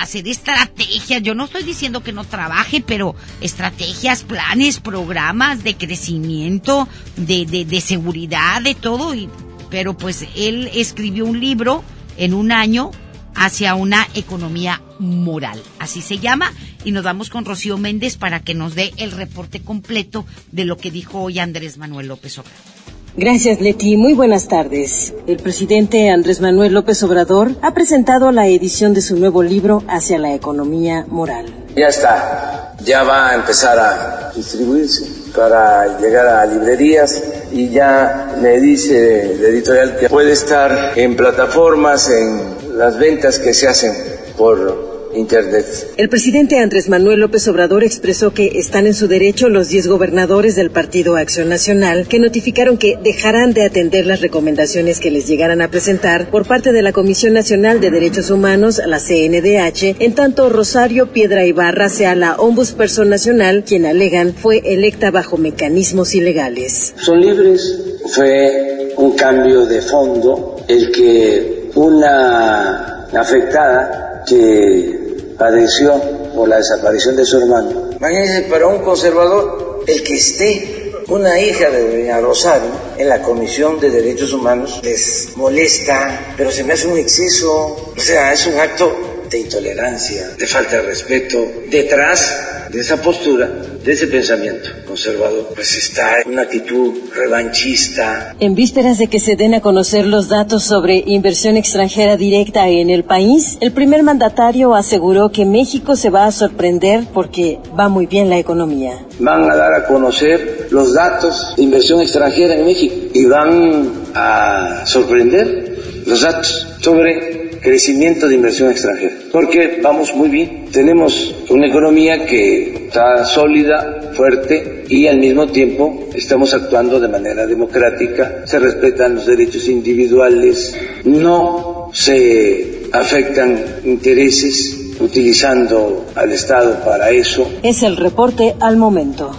hacer estrategias. Yo no estoy diciendo que no trabaje, pero estrategias, planes, programas de crecimiento, de, de, de seguridad, de todo. Y, pero pues él escribió un libro en un año hacia una economía moral. Así se llama. Y nos vamos con Rocío Méndez para que nos dé el reporte completo de lo que dijo hoy Andrés Manuel López Obrador. Gracias, Leti. Muy buenas tardes. El presidente Andrés Manuel López Obrador ha presentado la edición de su nuevo libro Hacia la economía moral. Ya está. Ya va a empezar a distribuirse para llegar a librerías y ya le dice el editorial que puede estar en plataformas, en las ventas que se hacen por Internet. El presidente Andrés Manuel López Obrador expresó que están en su derecho los 10 gobernadores del Partido Acción Nacional que notificaron que dejarán de atender las recomendaciones que les llegaran a presentar por parte de la Comisión Nacional de Derechos Humanos, la CNDH, en tanto Rosario Piedra Ibarra sea la ombudsperson nacional, quien alegan fue electa bajo mecanismos ilegales. Son libres. Fue un cambio de fondo el que una afectada que padeció por la desaparición de su hermano. Imagínense, para un conservador, el que esté una hija de doña Rosario en la Comisión de Derechos Humanos les molesta, pero se me hace un exceso, o sea, es un acto de intolerancia, de falta de respeto. Detrás de esa postura, de ese pensamiento conservador, pues está una actitud revanchista. En vísperas de que se den a conocer los datos sobre inversión extranjera directa en el país, el primer mandatario aseguró que México se va a sorprender porque va muy bien la economía. Van a dar a conocer los datos de inversión extranjera en México y van a sorprender los datos sobre crecimiento de inversión extranjera, porque vamos muy bien. Tenemos una economía que está sólida, fuerte y al mismo tiempo estamos actuando de manera democrática, se respetan los derechos individuales, no se afectan intereses utilizando al Estado para eso. Es el reporte al momento.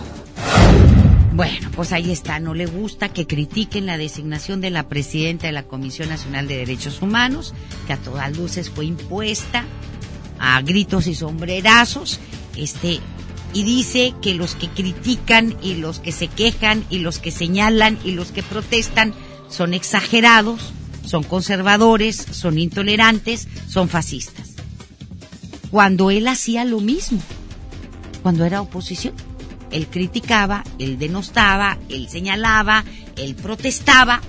Bueno, pues ahí está. No le gusta que critiquen la designación de la presidenta de la Comisión Nacional de Derechos Humanos, que a todas luces fue impuesta a gritos y sombrerazos. Este, y dice que los que critican y los que se quejan y los que señalan y los que protestan son exagerados, son conservadores, son intolerantes, son fascistas. Cuando él hacía lo mismo, cuando era oposición. Él criticaba, él denostaba, él señalaba, él protestaba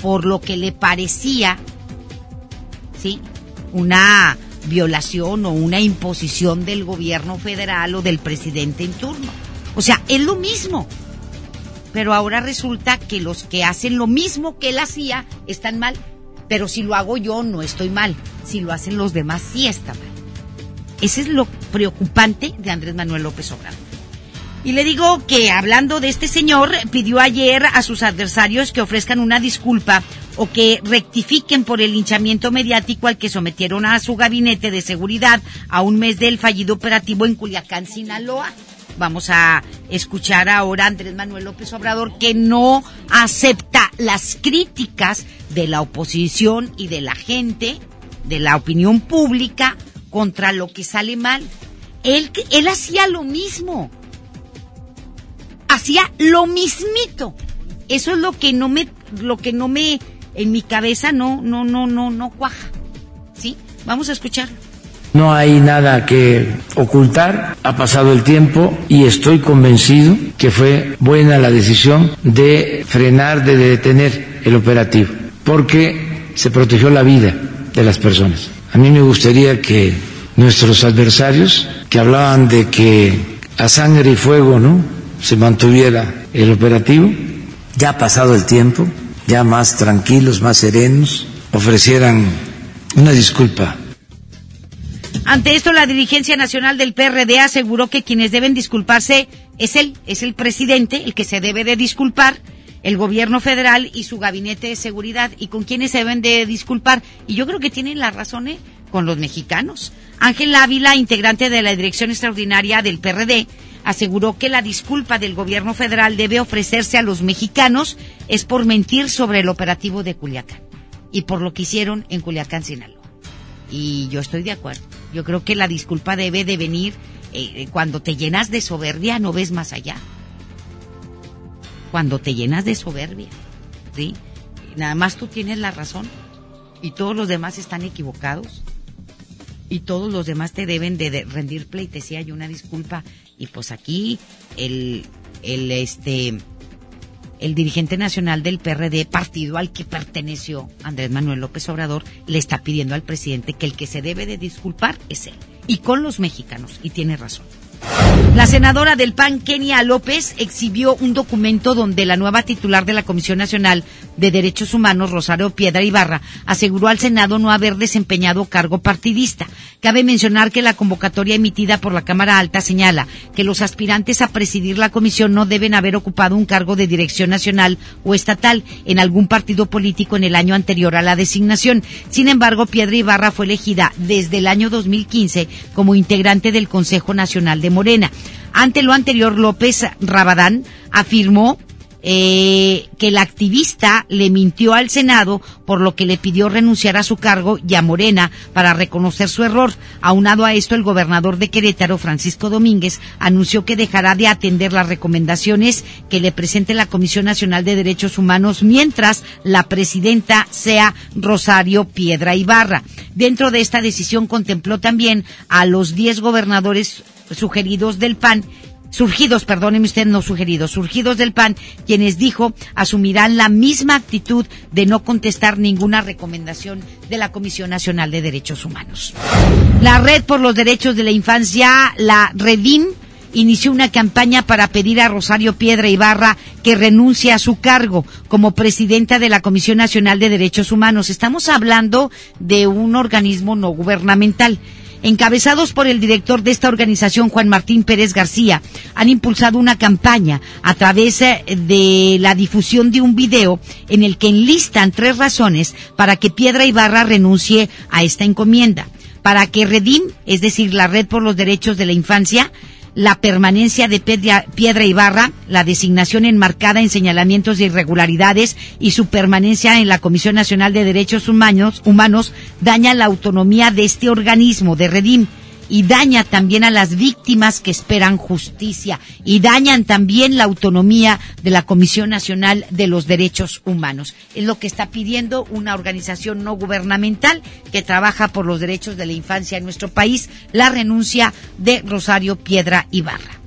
por lo que le parecía, ¿sí? Una violación o una imposición del gobierno federal o del presidente en turno. O sea, es lo mismo. Pero ahora resulta que los que hacen lo mismo que él hacía están mal. Pero si lo hago yo, no estoy mal. Si lo hacen los demás, sí está mal. Ese es lo preocupante de Andrés Manuel López Obrador. Y le digo que hablando de este señor, pidió ayer a sus adversarios que ofrezcan una disculpa o que rectifiquen por el linchamiento mediático al que sometieron a su gabinete de seguridad a un mes del fallido operativo en Culiacán, Sinaloa. Vamos a escuchar ahora a Andrés Manuel López Obrador que no acepta las críticas de la oposición y de la gente, de la opinión pública contra lo que sale mal. Él, él hacía lo mismo. Hacía lo mismito. Eso es lo que no me, lo que no me, en mi cabeza no, no, no, no, no cuaja. ¿Sí? Vamos a escucharlo. No hay nada que ocultar, ha pasado el tiempo y estoy convencido que fue buena la decisión de frenar, de detener el operativo, porque se protegió la vida de las personas. A mí me gustaría que nuestros adversarios, que hablaban de que a sangre y fuego no se mantuviera el operativo, ya ha pasado el tiempo, ya más tranquilos, más serenos, ofrecieran una disculpa ante esto, la dirigencia nacional del PRD aseguró que quienes deben disculparse es él, es el presidente, el que se debe de disculpar, el gobierno federal y su gabinete de seguridad. ¿Y con quienes se deben de disculpar? Y yo creo que tienen la razón ¿eh? con los mexicanos. Ángel Ávila, integrante de la dirección extraordinaria del PRD, aseguró que la disculpa del gobierno federal debe ofrecerse a los mexicanos es por mentir sobre el operativo de Culiacán y por lo que hicieron en Culiacán, Sinaloa. Y yo estoy de acuerdo. Yo creo que la disculpa debe de venir eh, eh, cuando te llenas de soberbia, no ves más allá. Cuando te llenas de soberbia, ¿sí? Nada más tú tienes la razón y todos los demás están equivocados y todos los demás te deben de, rendir pleitesía y una disculpa y pues aquí el el este el dirigente nacional del PRD, partido al que perteneció Andrés Manuel López Obrador, le está pidiendo al presidente que el que se debe de disculpar es él. Y con los mexicanos, y tiene razón. La senadora del PAN, Kenia López, exhibió un documento donde la nueva titular de la Comisión Nacional de Derechos Humanos, Rosario Piedra Ibarra, aseguró al Senado no haber desempeñado cargo partidista. Cabe mencionar que la convocatoria emitida por la Cámara Alta señala que los aspirantes a presidir la comisión no deben haber ocupado un cargo de dirección nacional o estatal en algún partido político en el año anterior a la designación. Sin embargo, Piedra Ibarra fue elegida desde el año 2015 como integrante del Consejo Nacional de Morena. Ante lo anterior, López Rabadán afirmó eh, que el activista le mintió al Senado, por lo que le pidió renunciar a su cargo y a Morena para reconocer su error. Aunado a esto, el gobernador de Querétaro, Francisco Domínguez, anunció que dejará de atender las recomendaciones que le presente la Comisión Nacional de Derechos Humanos mientras la presidenta sea Rosario Piedra Ibarra. Dentro de esta decisión contempló también a los diez gobernadores sugeridos del PAN surgidos, perdóneme usted, no sugeridos, surgidos del PAN, quienes dijo asumirán la misma actitud de no contestar ninguna recomendación de la Comisión Nacional de Derechos Humanos. La Red por los Derechos de la Infancia, la Redim, inició una campaña para pedir a Rosario Piedra Ibarra que renuncie a su cargo como presidenta de la Comisión Nacional de Derechos Humanos. Estamos hablando de un organismo no gubernamental encabezados por el director de esta organización, Juan Martín Pérez García, han impulsado una campaña a través eh, de la difusión de un video en el que enlistan tres razones para que Piedra Ibarra renuncie a esta encomienda. Para que Redim, es decir, la Red por los Derechos de la Infancia, la permanencia de Piedra Ibarra, la designación enmarcada en señalamientos de irregularidades y su permanencia en la Comisión Nacional de Derechos Humanos, humanos daña la autonomía de este organismo de Redim y daña también a las víctimas que esperan justicia y dañan también la autonomía de la Comisión Nacional de los Derechos Humanos. Es lo que está pidiendo una organización no gubernamental que trabaja por los derechos de la infancia en nuestro país, la renuncia de Rosario Piedra Ibarra.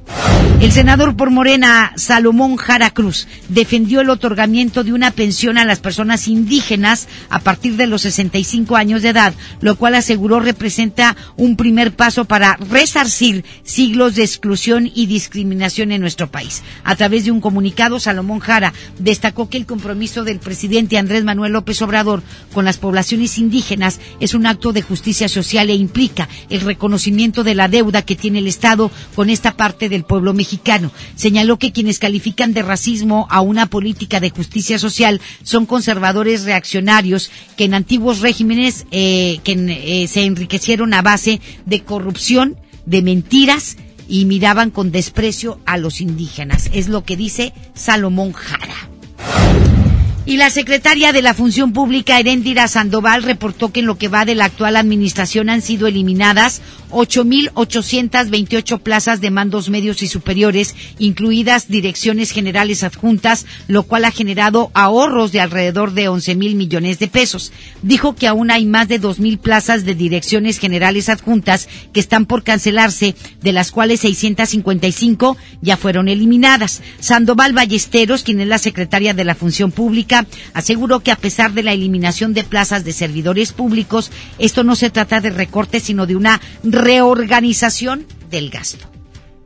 El senador por Morena, Salomón Jara Cruz, defendió el otorgamiento de una pensión a las personas indígenas a partir de los 65 años de edad, lo cual aseguró representa un primer paso para resarcir siglos de exclusión y discriminación en nuestro país. A través de un comunicado, Salomón Jara destacó que el compromiso del presidente Andrés Manuel López Obrador con las poblaciones indígenas es un acto de justicia social e implica el reconocimiento de la deuda que tiene el Estado con esta parte del pueblo mexicano. Señaló que quienes califican de racismo a una política de justicia social son conservadores reaccionarios que en antiguos regímenes eh, que eh, se enriquecieron a base de corrupción, de mentiras y miraban con desprecio a los indígenas. Es lo que dice Salomón Jara. Y la secretaria de la Función Pública, Erendira Sandoval, reportó que en lo que va de la actual administración han sido eliminadas 8.828 plazas de mandos medios y superiores, incluidas direcciones generales adjuntas, lo cual ha generado ahorros de alrededor de 11 mil millones de pesos. Dijo que aún hay más de 2.000 plazas de direcciones generales adjuntas que están por cancelarse, de las cuales 655 ya fueron eliminadas. Sandoval Ballesteros, quien es la secretaria de la Función Pública, aseguró que a pesar de la eliminación de plazas de servidores públicos, esto no se trata de recortes, sino de una reorganización del gasto.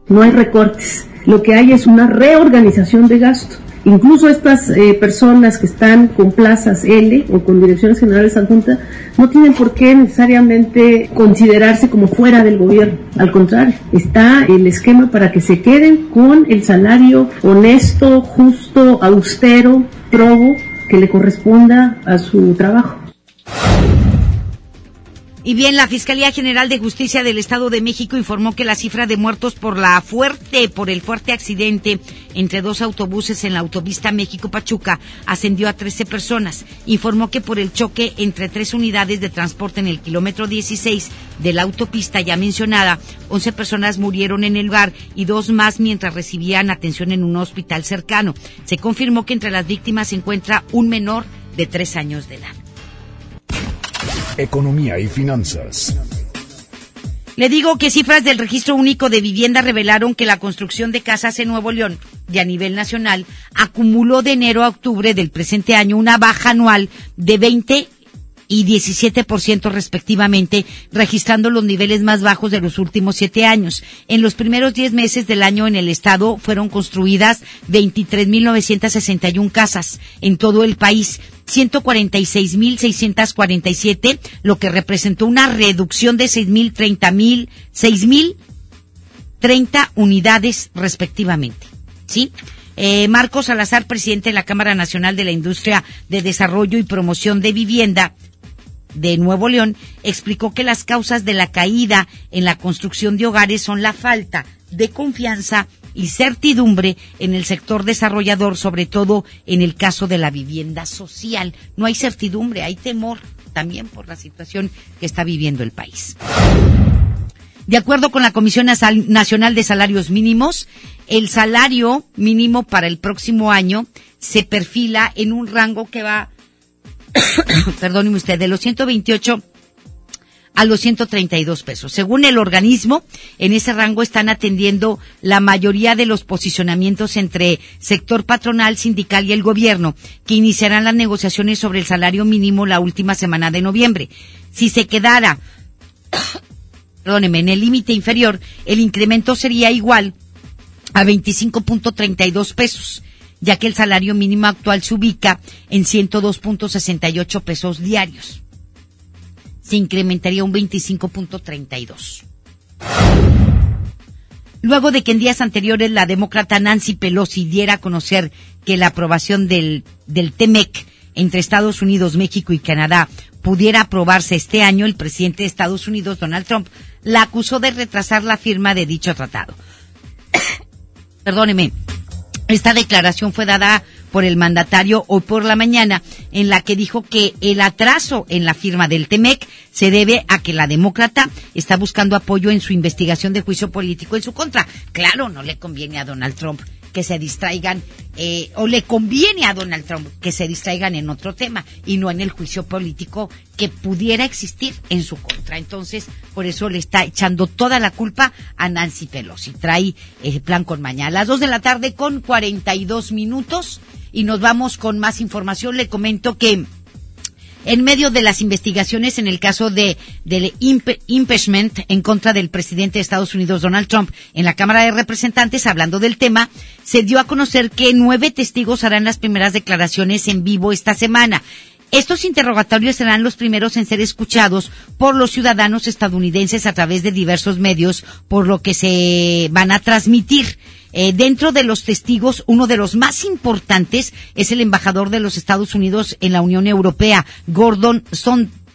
No hay recortes, lo que hay es una reorganización de gasto. Incluso estas eh, personas que están con plazas L o con direcciones generales adjuntas no tienen por qué necesariamente considerarse como fuera del gobierno. Al contrario, está el esquema para que se queden con el salario honesto, justo, austero, probo que le corresponda a su trabajo. Y bien, la Fiscalía General de Justicia del Estado de México informó que la cifra de muertos por la fuerte, por el fuerte accidente entre dos autobuses en la autopista México-Pachuca ascendió a 13 personas. Informó que por el choque entre tres unidades de transporte en el kilómetro 16 de la autopista ya mencionada, 11 personas murieron en el lugar y dos más mientras recibían atención en un hospital cercano. Se confirmó que entre las víctimas se encuentra un menor de tres años de edad. Economía y finanzas. Le digo que cifras del Registro Único de Vivienda revelaron que la construcción de casas en Nuevo León y a nivel nacional acumuló de enero a octubre del presente año una baja anual de 20 y 17% respectivamente, registrando los niveles más bajos de los últimos siete años. En los primeros diez meses del año en el estado fueron construidas 23.961 casas en todo el país, 146.647, lo que representó una reducción de 6.030.000, 6.030 unidades respectivamente. ¿Sí? Eh, Marcos Salazar, presidente de la Cámara Nacional de la Industria de Desarrollo y Promoción de Vivienda, de Nuevo León explicó que las causas de la caída en la construcción de hogares son la falta de confianza y certidumbre en el sector desarrollador, sobre todo en el caso de la vivienda social. No hay certidumbre, hay temor también por la situación que está viviendo el país. De acuerdo con la Comisión Nacional de Salarios Mínimos, el salario mínimo para el próximo año se perfila en un rango que va [COUGHS] perdóneme usted, de los 128 a los 132 pesos. Según el organismo, en ese rango están atendiendo la mayoría de los posicionamientos entre sector patronal, sindical y el gobierno, que iniciarán las negociaciones sobre el salario mínimo la última semana de noviembre. Si se quedara, [COUGHS] perdóneme, en el límite inferior, el incremento sería igual a 25.32 pesos ya que el salario mínimo actual se ubica en 102.68 pesos diarios. Se incrementaría un 25.32. Luego de que en días anteriores la demócrata Nancy Pelosi diera a conocer que la aprobación del, del TEMEC entre Estados Unidos, México y Canadá pudiera aprobarse este año, el presidente de Estados Unidos, Donald Trump, la acusó de retrasar la firma de dicho tratado. [COUGHS] Perdóneme. Esta declaración fue dada por el mandatario hoy por la mañana, en la que dijo que el atraso en la firma del TEMEC se debe a que la demócrata está buscando apoyo en su investigación de juicio político en su contra. Claro, no le conviene a Donald Trump que se distraigan, eh, o le conviene a Donald Trump que se distraigan en otro tema y no en el juicio político que pudiera existir en su contra. Entonces, por eso le está echando toda la culpa a Nancy Pelosi. Trae el plan con mañana. A las dos de la tarde con 42 minutos y nos vamos con más información. Le comento que en medio de las investigaciones en el caso de del impeachment en contra del presidente de Estados Unidos Donald Trump en la Cámara de Representantes hablando del tema se dio a conocer que nueve testigos harán las primeras declaraciones en vivo esta semana Estos interrogatorios serán los primeros en ser escuchados por los ciudadanos estadounidenses a través de diversos medios, por lo que se van a transmitir. Eh, dentro de los testigos, uno de los más importantes es el embajador de los Estados Unidos en la Unión Europea, Gordon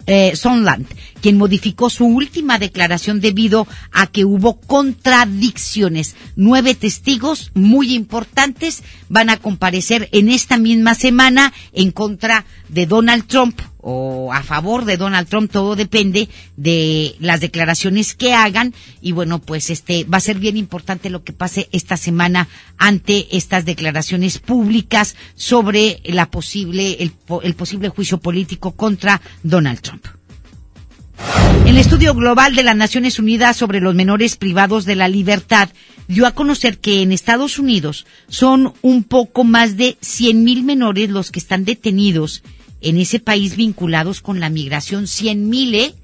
eh, Sondland, quien modificó su última declaración debido a que hubo contradicciones. Nueve testigos muy importantes van a comparecer en esta misma semana en contra de Donald Trump o a favor de Donald Trump, todo depende de las declaraciones que hagan y bueno, pues este va a ser bien importante lo que pase esta semana ante estas declaraciones públicas sobre la posible el, el posible juicio político contra Donald Trump. El estudio global de las Naciones Unidas sobre los menores privados de la libertad dio a conocer que en Estados Unidos son un poco más de 100.000 menores los que están detenidos en ese país vinculados con la migración. 100.000, ¿eh?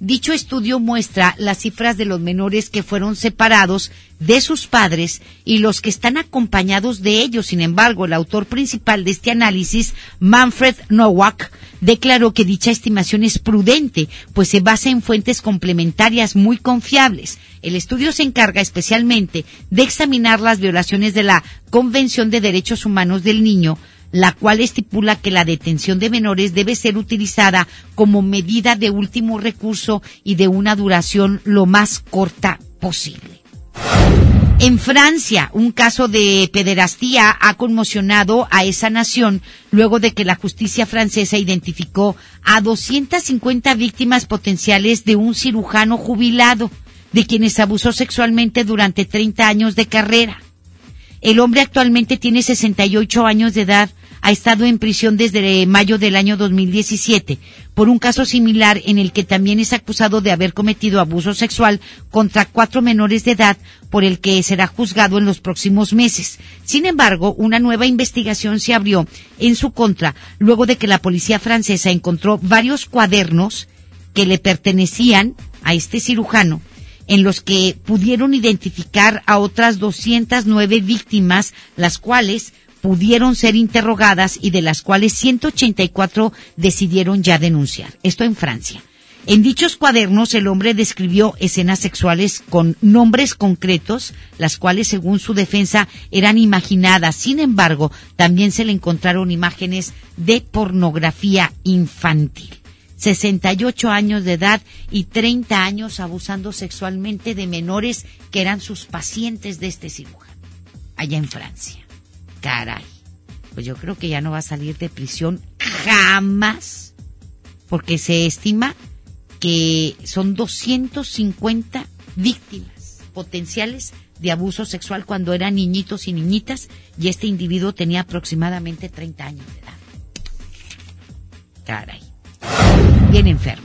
Dicho estudio muestra las cifras de los menores que fueron separados de sus padres y los que están acompañados de ellos. Sin embargo, el autor principal de este análisis, Manfred Nowak, declaró que dicha estimación es prudente, pues se basa en fuentes complementarias muy confiables. El estudio se encarga especialmente de examinar las violaciones de la Convención de Derechos Humanos del Niño, la cual estipula que la detención de menores debe ser utilizada como medida de último recurso y de una duración lo más corta posible. En Francia, un caso de pederastía ha conmocionado a esa nación luego de que la justicia francesa identificó a 250 víctimas potenciales de un cirujano jubilado, de quienes abusó sexualmente durante 30 años de carrera. El hombre actualmente tiene 68 años de edad, ha estado en prisión desde mayo del año 2017 por un caso similar en el que también es acusado de haber cometido abuso sexual contra cuatro menores de edad por el que será juzgado en los próximos meses. Sin embargo, una nueva investigación se abrió en su contra luego de que la policía francesa encontró varios cuadernos que le pertenecían a este cirujano en los que pudieron identificar a otras 209 víctimas, las cuales pudieron ser interrogadas y de las cuales 184 decidieron ya denunciar. Esto en Francia. En dichos cuadernos el hombre describió escenas sexuales con nombres concretos, las cuales según su defensa eran imaginadas. Sin embargo, también se le encontraron imágenes de pornografía infantil. 68 años de edad y 30 años abusando sexualmente de menores que eran sus pacientes de este cirujano, allá en Francia. Caray. Pues yo creo que ya no va a salir de prisión jamás. Porque se estima que son 250 víctimas potenciales de abuso sexual cuando eran niñitos y niñitas y este individuo tenía aproximadamente 30 años de edad. Caray. Bien enfermo.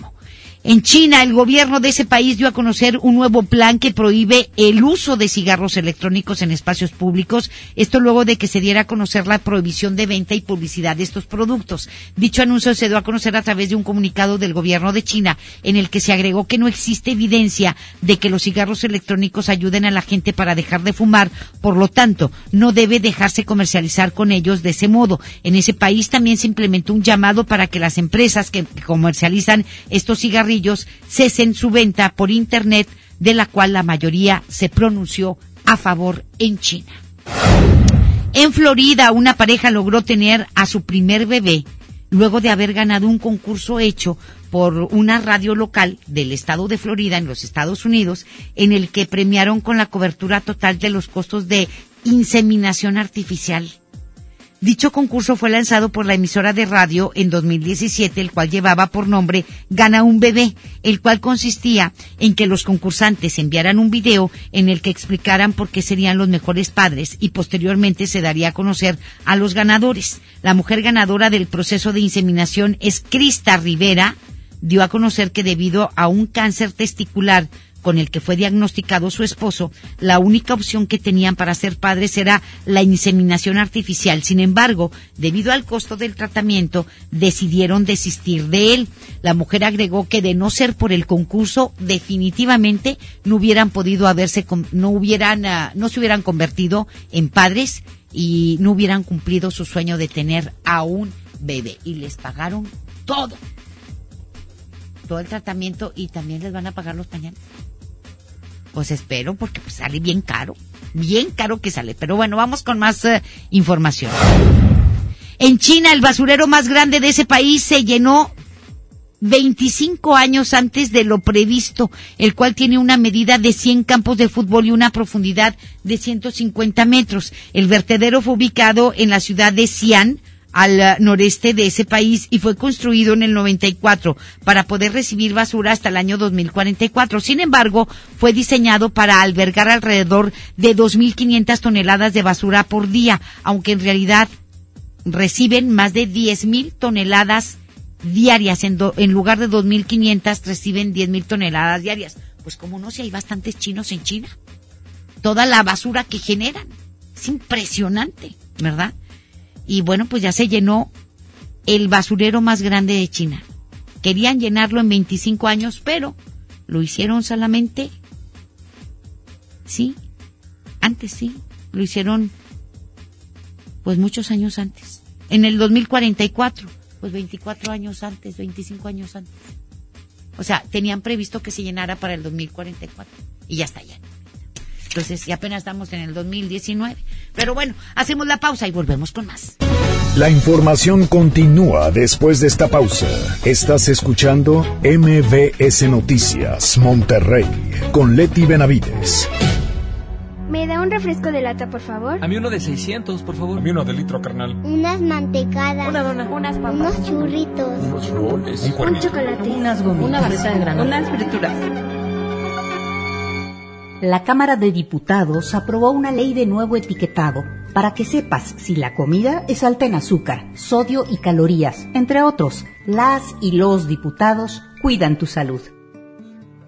En China, el gobierno de ese país dio a conocer un nuevo plan que prohíbe el uso de cigarros electrónicos en espacios públicos, esto luego de que se diera a conocer la prohibición de venta y publicidad de estos productos. Dicho anuncio se dio a conocer a través de un comunicado del gobierno de China, en el que se agregó que no existe evidencia de que los cigarros electrónicos ayuden a la gente para dejar de fumar, por lo tanto, no debe dejarse comercializar con ellos de ese modo. En ese país también se implementó un llamado para que las empresas que comercializan estos cigarrillos cesen su venta por Internet, de la cual la mayoría se pronunció a favor en China. En Florida, una pareja logró tener a su primer bebé luego de haber ganado un concurso hecho por una radio local del estado de Florida en los Estados Unidos, en el que premiaron con la cobertura total de los costos de inseminación artificial. Dicho concurso fue lanzado por la emisora de radio en 2017, el cual llevaba por nombre Gana un bebé, el cual consistía en que los concursantes enviaran un video en el que explicaran por qué serían los mejores padres y posteriormente se daría a conocer a los ganadores. La mujer ganadora del proceso de inseminación es Crista Rivera, dio a conocer que debido a un cáncer testicular con el que fue diagnosticado su esposo, la única opción que tenían para ser padres era la inseminación artificial. Sin embargo, debido al costo del tratamiento, decidieron desistir de él. La mujer agregó que de no ser por el concurso, definitivamente no hubieran podido haberse, no hubieran, ah, no se hubieran convertido en padres y no hubieran cumplido su sueño de tener a un bebé. Y les pagaron todo. Todo el tratamiento y también les van a pagar los pañales. Pues espero porque pues, sale bien caro. Bien caro que sale. Pero bueno, vamos con más eh, información. En China, el basurero más grande de ese país se llenó 25 años antes de lo previsto, el cual tiene una medida de 100 campos de fútbol y una profundidad de 150 metros. El vertedero fue ubicado en la ciudad de Xi'an, al noreste de ese país y fue construido en el 94 para poder recibir basura hasta el año 2044. Sin embargo, fue diseñado para albergar alrededor de 2.500 toneladas de basura por día, aunque en realidad reciben más de 10.000 toneladas diarias. En, en lugar de 2.500 reciben 10.000 toneladas diarias. Pues como no, si hay bastantes chinos en China. Toda la basura que generan. Es impresionante, ¿verdad? Y bueno, pues ya se llenó el basurero más grande de China. Querían llenarlo en 25 años, pero lo hicieron solamente, sí, antes sí, lo hicieron pues muchos años antes. En el 2044, pues 24 años antes, 25 años antes. O sea, tenían previsto que se llenara para el 2044 y ya está lleno. Entonces, y apenas estamos en el 2019. Pero bueno, hacemos la pausa y volvemos con más. La información continúa después de esta pausa. Estás escuchando MBS Noticias Monterrey con Leti Benavides. ¿Me da un refresco de lata, por favor? A mí uno de 600, por favor. A mí uno de litro, carnal. Unas mantecadas. Una dona. Unas papas. Unos churritos. Unos roles. Un, un chocolate. Unas gomitas. Una barrita de granola. Unas frituras. La Cámara de Diputados aprobó una ley de nuevo etiquetado para que sepas si la comida es alta en azúcar, sodio y calorías, entre otros. Las y los diputados cuidan tu salud.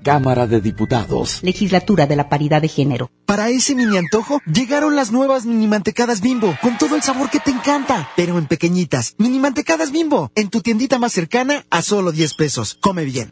Cámara de Diputados. Legislatura de la Paridad de Género. Para ese mini antojo, llegaron las nuevas mini mantecadas bimbo, con todo el sabor que te encanta, pero en pequeñitas. Mini mantecadas bimbo, en tu tiendita más cercana a solo 10 pesos. Come bien.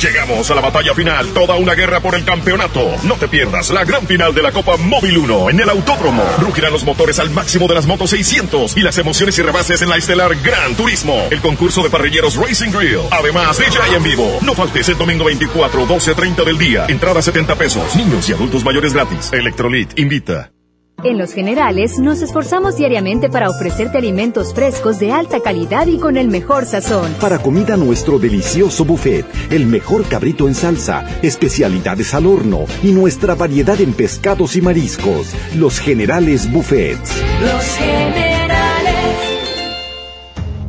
Llegamos a la batalla final, toda una guerra por el campeonato. No te pierdas la gran final de la Copa Móvil 1 en el Autódromo. Rugirán los motores al máximo de las motos 600 y las emociones y rebases en la estelar Gran Turismo. El concurso de parrilleros Racing Grill. Además, DJ en vivo. No faltes el domingo 24, 12.30 del día. Entrada 70 pesos. Niños y adultos mayores gratis. Electrolit invita. En Los Generales nos esforzamos diariamente para ofrecerte alimentos frescos de alta calidad y con el mejor sazón. Para comida nuestro delicioso buffet, el mejor cabrito en salsa, especialidades al horno y nuestra variedad en pescados y mariscos. Los Generales Buffets. Los Generales.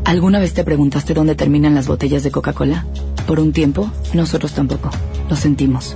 ¿Alguna vez te preguntaste dónde terminan las botellas de Coca-Cola? Por un tiempo, nosotros tampoco. Lo sentimos.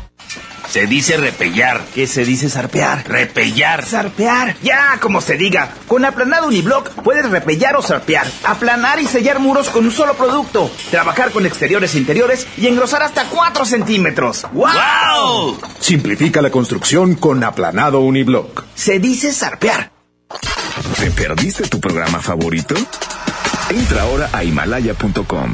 Se dice repellar. ¿Qué se dice zarpear? Repellar. Zarpear. Ya, como se diga. Con aplanado uniblock puedes repellar o zarpear. Aplanar y sellar muros con un solo producto. Trabajar con exteriores e interiores y engrosar hasta 4 centímetros. ¡Wow! Simplifica la construcción con aplanado uniblock. Se dice zarpear. ¿Te perdiste tu programa favorito? Entra ahora a himalaya.com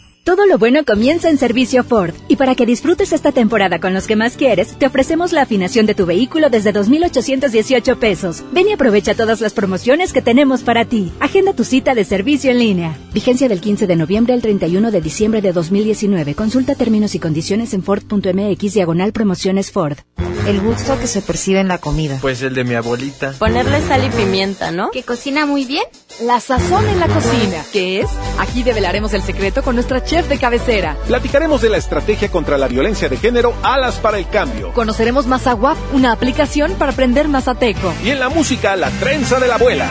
Todo lo bueno comienza en servicio Ford. Y para que disfrutes esta temporada con los que más quieres, te ofrecemos la afinación de tu vehículo desde 2,818 pesos. Ven y aprovecha todas las promociones que tenemos para ti. Agenda tu cita de servicio en línea. Vigencia del 15 de noviembre al 31 de diciembre de 2019. Consulta términos y condiciones en Ford.mx diagonal promociones Ford. El gusto que se percibe en la comida. Pues el de mi abuelita. Ponerle sal y pimienta, ¿no? Que cocina muy bien. La sazón en la cocina. ¿Qué es? Aquí develaremos el secreto con nuestra chef de cabecera. Platicaremos de la estrategia contra la violencia de género Alas para el Cambio. Conoceremos Mazawap, una aplicación para aprender mazateco. Y en la música, la trenza de la abuela.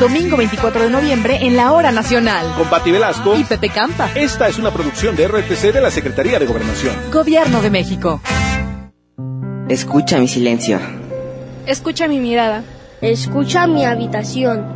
Domingo 24 de noviembre en la Hora Nacional. Con Pati Velasco y Pepe Campa. Esta es una producción de RTC de la Secretaría de Gobernación. Gobierno de México. Escucha mi silencio. Escucha mi mirada. Escucha mi habitación.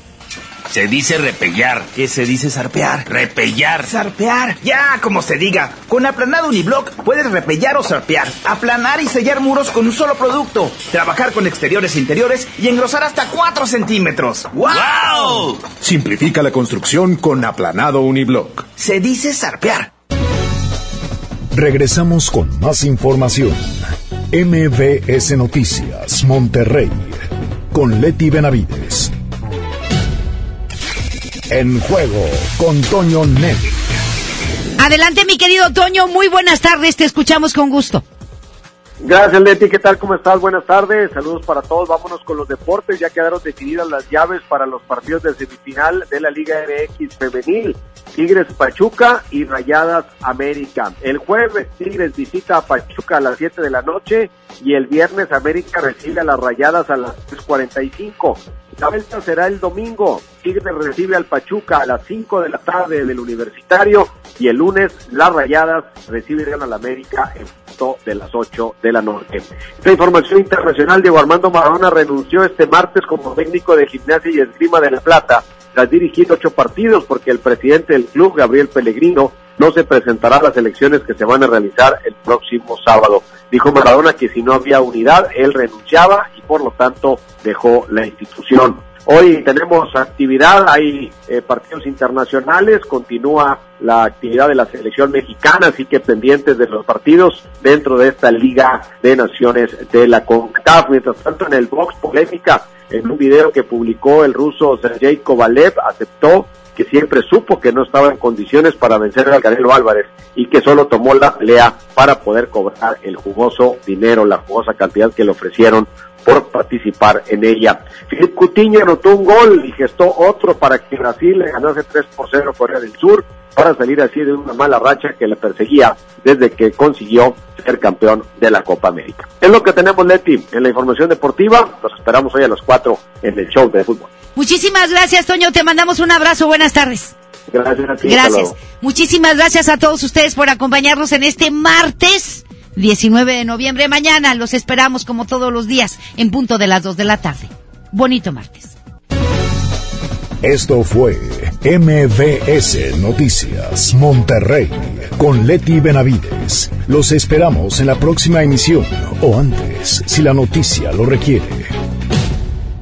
Se dice repellar. ¿Qué se dice zarpear? Repellar. Zarpear. Ya, como se diga. Con aplanado uniblock puedes repellar o zarpear. Aplanar y sellar muros con un solo producto. Trabajar con exteriores e interiores y engrosar hasta 4 centímetros. ¡Wow! Simplifica la construcción con aplanado uniblock. Se dice zarpear. Regresamos con más información. MBS Noticias, Monterrey, con Leti Benavides. En juego con Toño Net. Adelante, mi querido Toño. Muy buenas tardes. Te escuchamos con gusto. Gracias, Leti. ¿Qué tal? ¿Cómo estás? Buenas tardes. Saludos para todos. Vámonos con los deportes. Ya quedaron definidas las llaves para los partidos de semifinal de la Liga MX Femenil. Tigres Pachuca y Rayadas América. El jueves Tigres visita a Pachuca a las 7 de la noche y el viernes América recibe a las Rayadas a las 3.45. La vuelta será el domingo. Tigres recibe al Pachuca a las 5 de la tarde del Universitario y el lunes las Rayadas recibirán al América en punto de las 8 de la noche. Esta información internacional, Diego Armando Maradona renunció este martes como técnico de gimnasia y esgrima de La Plata tras dirigir ocho partidos porque el presidente del club, Gabriel Pellegrino, no se presentará a las elecciones que se van a realizar el próximo sábado. Dijo Maradona que si no había unidad, él renunciaba y por lo tanto dejó la institución. Hoy tenemos actividad, hay eh, partidos internacionales, continúa la actividad de la selección mexicana, así que pendientes de los partidos dentro de esta Liga de Naciones de la CONCACAF. Mientras tanto, en el box polémica, en un video que publicó el ruso Sergei Kovalev, aceptó que siempre supo que no estaba en condiciones para vencer al Canelo Álvarez y que solo tomó la pelea para poder cobrar el jugoso dinero, la jugosa cantidad que le ofrecieron por participar en ella. Filipe Coutinho anotó un gol y gestó otro para que Brasil le ganase 3 por 0 a Corea del Sur para salir así de una mala racha que le perseguía desde que consiguió ser campeón de la Copa América. Es lo que tenemos, Leti, en la información deportiva. Nos esperamos hoy a las 4 en el show de fútbol. Muchísimas gracias, Toño. Te mandamos un abrazo. Buenas tardes. Gracias a ti. Gracias. Muchísimas gracias a todos ustedes por acompañarnos en este martes 19 de noviembre. Mañana los esperamos como todos los días en punto de las 2 de la tarde. Bonito martes. Esto fue MBS Noticias Monterrey con Leti Benavides. Los esperamos en la próxima emisión o antes, si la noticia lo requiere.